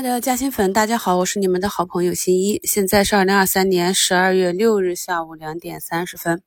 亲爱的嘉兴粉，大家好，我是你们的好朋友新一。现在是二零二三年十二月六日下午两点三十分。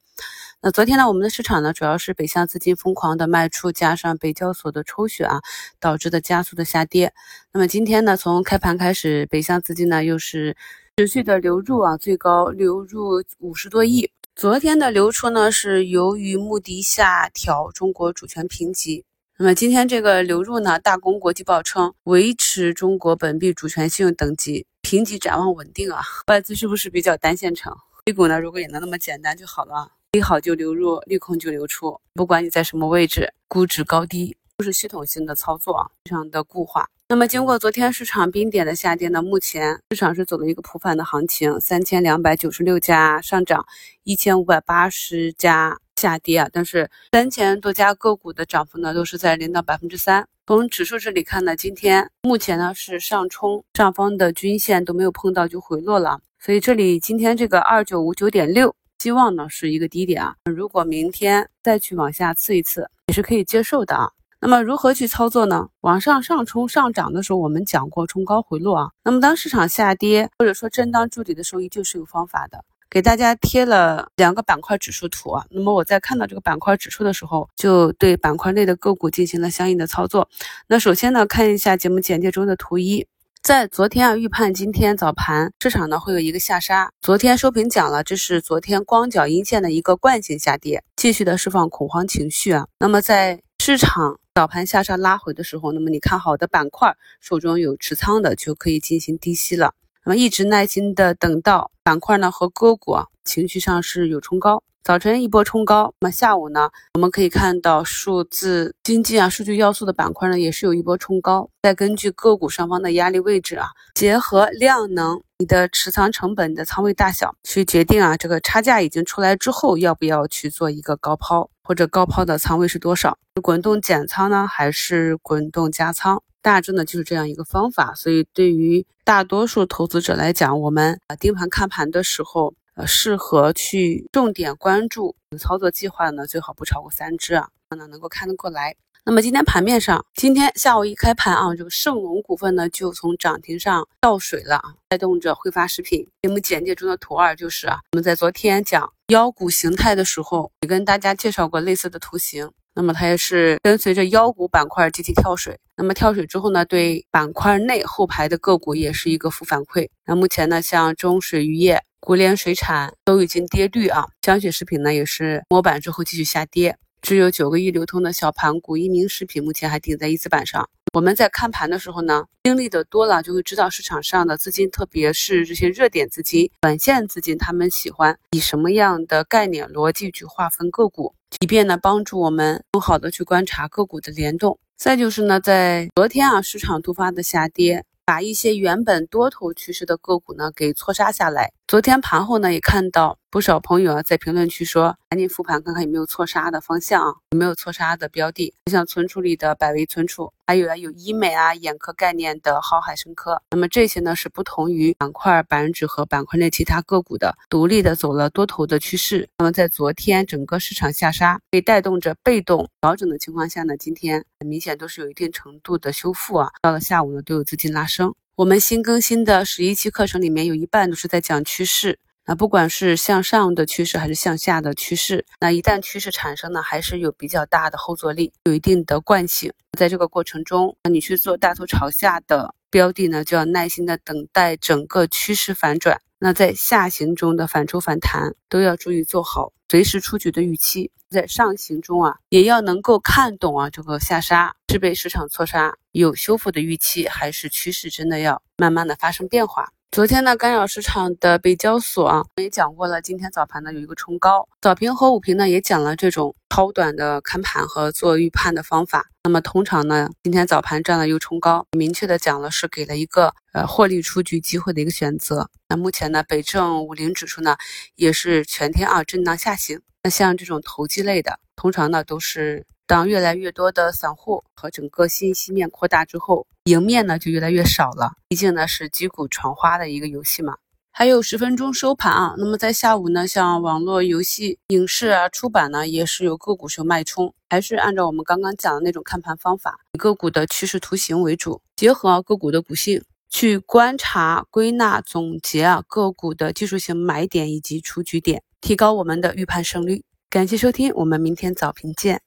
那昨天呢，我们的市场呢，主要是北向资金疯狂的卖出，加上北交所的抽血啊，导致的加速的下跌。那么今天呢，从开盘开始，北向资金呢又是持续的流入啊，最高流入五十多亿。昨天的流出呢，是由于穆迪下调中国主权评级。那么今天这个流入呢？大公国际报称维持中国本币主权信用等级评级展望稳定啊，外资是不是比较单线程？A 股呢，如果也能那么简单就好了，利好就流入，利空就流出，不管你在什么位置，估值高低都是系统性的操作，非常的固化。那么经过昨天市场冰点的下跌呢，目前市场是走了一个普反的行情，三千两百九十六家上涨，一千五百八十家。下跌啊，但是三千多家个股的涨幅呢，都是在零到百分之三。从指数这里看呢，今天目前呢是上冲，上方的均线都没有碰到就回落了，所以这里今天这个二九五九点六，希望呢是一个低点啊。如果明天再去往下刺一次，也是可以接受的啊。那么如何去操作呢？往上上冲上涨的时候，我们讲过冲高回落啊。那么当市场下跌或者说震荡筑底的时候，依旧是有方法的。给大家贴了两个板块指数图啊，那么我在看到这个板块指数的时候，就对板块内的个股进行了相应的操作。那首先呢，看一下节目简介中的图一，在昨天啊预判今天早盘市场呢会有一个下杀，昨天收评讲了，这是昨天光脚阴线的一个惯性下跌，继续的释放恐慌情绪啊。那么在市场早盘下杀拉回的时候，那么你看好的板块手中有持仓的就可以进行低吸了。那么一直耐心的等到板块呢和个股啊情绪上是有冲高，早晨一波冲高，那么下午呢，我们可以看到数字经济啊、数据要素的板块呢也是有一波冲高。再根据个股上方的压力位置啊，结合量能、你的持仓成本你的仓位大小去决定啊，这个差价已经出来之后要不要去做一个高抛，或者高抛的仓位是多少？滚动减仓呢，还是滚动加仓？大致呢就是这样一个方法，所以对于大多数投资者来讲，我们啊盯盘看盘的时候，呃，适合去重点关注操作计划呢，最好不超过三只啊，那能够看得过来。那么今天盘面上，今天下午一开盘啊，这个盛龙股份呢就从涨停上倒水了啊，带动着汇发食品。节目简介中的图二就是啊，我们在昨天讲妖股形态的时候，也跟大家介绍过类似的图形。那么它也是跟随着妖股板块集体跳水，那么跳水之后呢，对板块内后排的个股也是一个负反馈。那目前呢，像中水渔业、国联水产都已经跌绿啊，香雪食品呢也是摸板之后继续下跌，只有九个亿流通的小盘股一鸣食品目前还顶在一字板上。我们在看盘的时候呢，经历的多了就会知道市场上的资金，特别是这些热点资金、短线资金，他们喜欢以什么样的概念逻辑去划分个股。以便呢帮助我们更好的去观察个股的联动。再就是呢，在昨天啊市场突发的下跌，把一些原本多头趋势的个股呢给错杀下来。昨天盘后呢也看到。不少朋友啊，在评论区说，赶紧复盘看看有没有错杀的方向啊，有没有错杀的标的，像存储里的百威存储，还有啊有医美啊、眼科概念的浩海生科。那么这些呢是不同于板块板指和板块内其他个股的，独立的走了多头的趋势。那么在昨天整个市场下杀，被带动着被动调整的情况下呢，今天很明显都是有一定程度的修复啊。到了下午呢，都有资金拉升。我们新更新的十一期课程里面有一半都是在讲趋势。那不管是向上的趋势还是向下的趋势，那一旦趋势产生呢，还是有比较大的后坐力，有一定的惯性。在这个过程中，你去做大头朝下的标的呢，就要耐心的等待整个趋势反转。那在下行中的反抽反弹，都要注意做好随时出局的预期。在上行中啊，也要能够看懂啊，这个下杀是被市场错杀，有修复的预期，还是趋势真的要慢慢的发生变化。昨天呢，干扰市场的北交所啊，也讲过了。今天早盘呢有一个冲高，早评和午评呢也讲了这种超短的看盘和做预判的方法。那么通常呢，今天早盘站了又冲高，明确的讲了是给了一个呃获利出局机会的一个选择。那目前呢，北证五零指数呢也是全天啊震荡下行。那像这种投机类的，通常呢都是。当越来越多的散户和整个信息面扩大之后，赢面呢就越来越少了。毕竟呢是击鼓传花的一个游戏嘛。还有十分钟收盘啊，那么在下午呢，像网络游戏、影视啊、出版呢，也是有个股是脉冲，还是按照我们刚刚讲的那种看盘方法，以个股的趋势图形为主，结合个股的股性。去观察、归纳、总结啊个股的技术性买点以及出局点，提高我们的预判胜率。感谢收听，我们明天早评见。